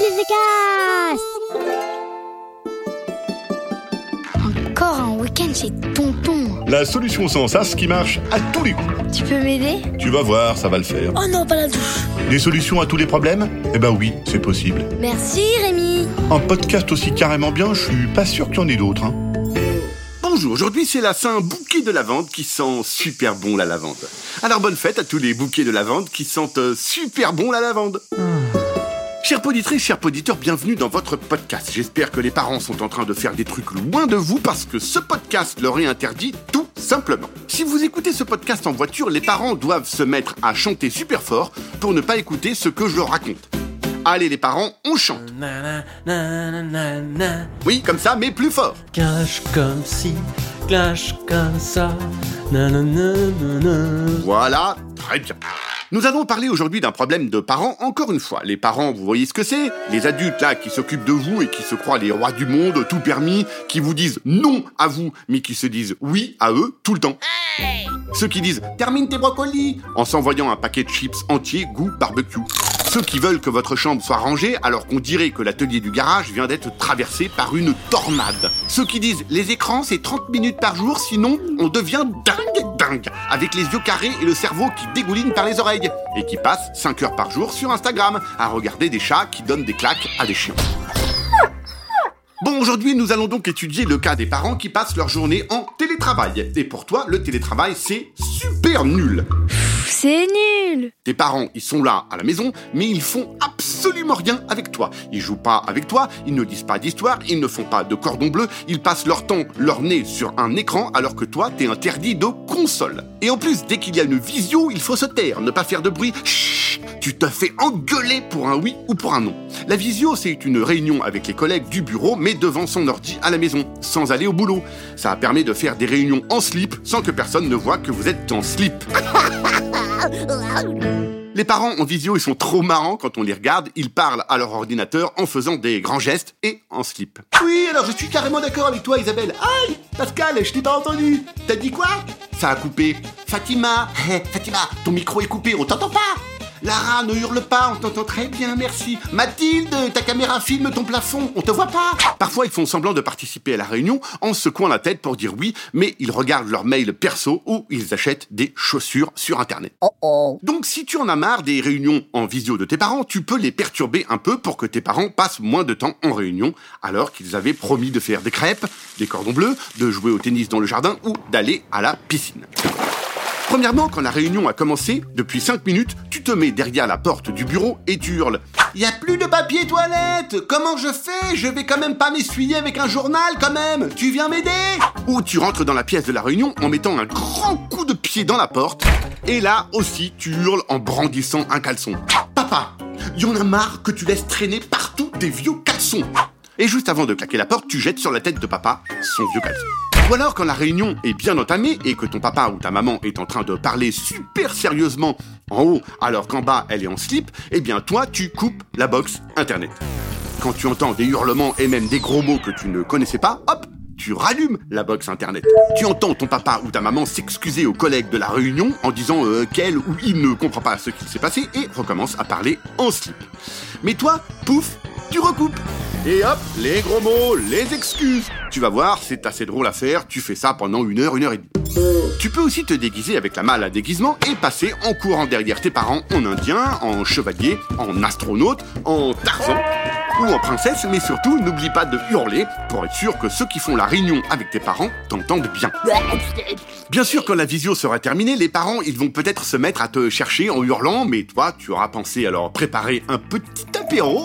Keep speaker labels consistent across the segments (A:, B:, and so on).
A: Cast Encore un week-end chez Tonton.
B: La solution sans sas qui marche à tous les coups.
A: Tu peux m'aider?
B: Tu vas voir, ça va le faire.
A: Oh non, pas la douche.
B: Des solutions à tous les problèmes? Eh ben oui, c'est possible.
A: Merci Rémi.
B: Un podcast aussi carrément bien, je suis pas sûr qu'il y en ait d'autres. Hein.
C: Bonjour, aujourd'hui c'est la Saint bouquet de lavande qui sent super bon la lavande. Alors bonne fête à tous les bouquets de lavande qui sentent euh, super bon la lavande. Chers poditrices, chers poditeurs, bienvenue dans votre podcast. J'espère que les parents sont en train de faire des trucs loin de vous parce que ce podcast leur est interdit tout simplement. Si vous écoutez ce podcast en voiture, les parents doivent se mettre à chanter super fort pour ne pas écouter ce que je leur raconte. Allez les parents, on chante. Oui, comme ça, mais plus fort.
D: Clash comme ci, clash comme ça.
C: Voilà, très bien. Nous allons parler aujourd'hui d'un problème de parents, encore une fois. Les parents, vous voyez ce que c'est? Les adultes là qui s'occupent de vous et qui se croient les rois du monde, tout permis, qui vous disent non à vous, mais qui se disent oui à eux tout le temps. Ceux qui disent termine tes brocolis en s'envoyant un paquet de chips entier goût barbecue. Ceux qui veulent que votre chambre soit rangée alors qu'on dirait que l'atelier du garage vient d'être traversé par une tornade. Ceux qui disent les écrans c'est 30 minutes par jour sinon on devient dingue avec les yeux carrés et le cerveau qui dégouline par les oreilles et qui passent 5 heures par jour sur Instagram à regarder des chats qui donnent des claques à des chiens. Bon, aujourd'hui, nous allons donc étudier le cas des parents qui passent leur journée en télétravail. Et pour toi, le télétravail, c'est super nul.
A: C'est nul.
C: Tes parents, ils sont là à la maison, mais ils font absolument rien avec toi. Ils jouent pas avec toi, ils ne lisent pas d'histoire, ils ne font pas de cordon bleu, ils passent leur temps, leur nez sur un écran, alors que toi, t'es interdit de console. Et en plus, dès qu'il y a une visio, il faut se taire, ne pas faire de bruit. Chut, tu te fais engueuler pour un oui ou pour un non. La visio, c'est une réunion avec les collègues du bureau, mais devant son ordi à la maison, sans aller au boulot. Ça permet de faire des réunions en slip, sans que personne ne voit que vous êtes en slip. Les parents en visio, ils sont trop marrants quand on les regarde. Ils parlent à leur ordinateur en faisant des grands gestes et en slip. Oui, alors je suis carrément d'accord avec toi, Isabelle. Aïe, Pascal, je t'ai pas entendu. T'as dit quoi? Ça a coupé. Fatima, hé, Fatima, ton micro est coupé, on t'entend pas. Lara, ne hurle pas, on t'entend très bien, merci. Mathilde, ta caméra filme ton plafond, on te voit pas. Parfois, ils font semblant de participer à la réunion en secouant la tête pour dire oui, mais ils regardent leur mail perso ou ils achètent des chaussures sur Internet. Donc, si tu en as marre des réunions en visio de tes parents, tu peux les perturber un peu pour que tes parents passent moins de temps en réunion, alors qu'ils avaient promis de faire des crêpes, des cordons bleus, de jouer au tennis dans le jardin ou d'aller à la piscine. Premièrement, quand la réunion a commencé, depuis 5 minutes, tu te mets derrière la porte du bureau et tu hurles. Y a plus de papier toilette. Comment je fais? Je vais quand même pas m'essuyer avec un journal quand même. Tu viens m'aider? Ou tu rentres dans la pièce de la réunion en mettant un grand coup de pied dans la porte. Et là aussi tu hurles en brandissant un caleçon. Papa, y en a marre que tu laisses traîner partout des vieux caleçons. Et juste avant de claquer la porte, tu jettes sur la tête de papa son vieux caleçon. Ou alors quand la réunion est bien entamée et que ton papa ou ta maman est en train de parler super sérieusement en haut alors qu'en bas elle est en slip, eh bien toi tu coupes la box internet. Quand tu entends des hurlements et même des gros mots que tu ne connaissais pas, hop, tu rallumes la box internet. Tu entends ton papa ou ta maman s'excuser aux collègues de la réunion en disant euh, qu'elle ou il ne comprend pas ce qu'il s'est passé et recommence à parler en slip. Mais toi, pouf, tu recoupes. Et hop, les gros mots, les excuses. Tu vas voir, c'est assez drôle à faire, tu fais ça pendant une heure, une heure et demie. Tu peux aussi te déguiser avec la malle à déguisement et passer en courant derrière tes parents en indien, en chevalier, en astronaute, en tarzan ou en princesse, mais surtout n'oublie pas de hurler pour être sûr que ceux qui font la réunion avec tes parents t'entendent bien. Bien sûr, quand la visio sera terminée, les parents, ils vont peut-être se mettre à te chercher en hurlant, mais toi, tu auras pensé à leur préparer un petit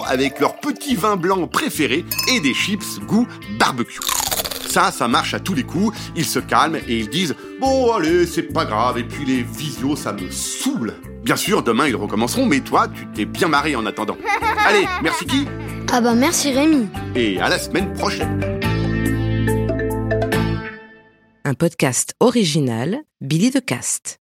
C: avec leur petit vin blanc préféré et des chips goût barbecue. Ça, ça marche à tous les coups, ils se calment et ils disent « Bon, allez, c'est pas grave, et puis les visios, ça me saoule !» Bien sûr, demain, ils recommenceront, mais toi, tu t'es bien marré en attendant. Allez, merci qui
A: Ah bah merci Rémi.
C: Et à la semaine prochaine
E: Un podcast original Billy de Cast.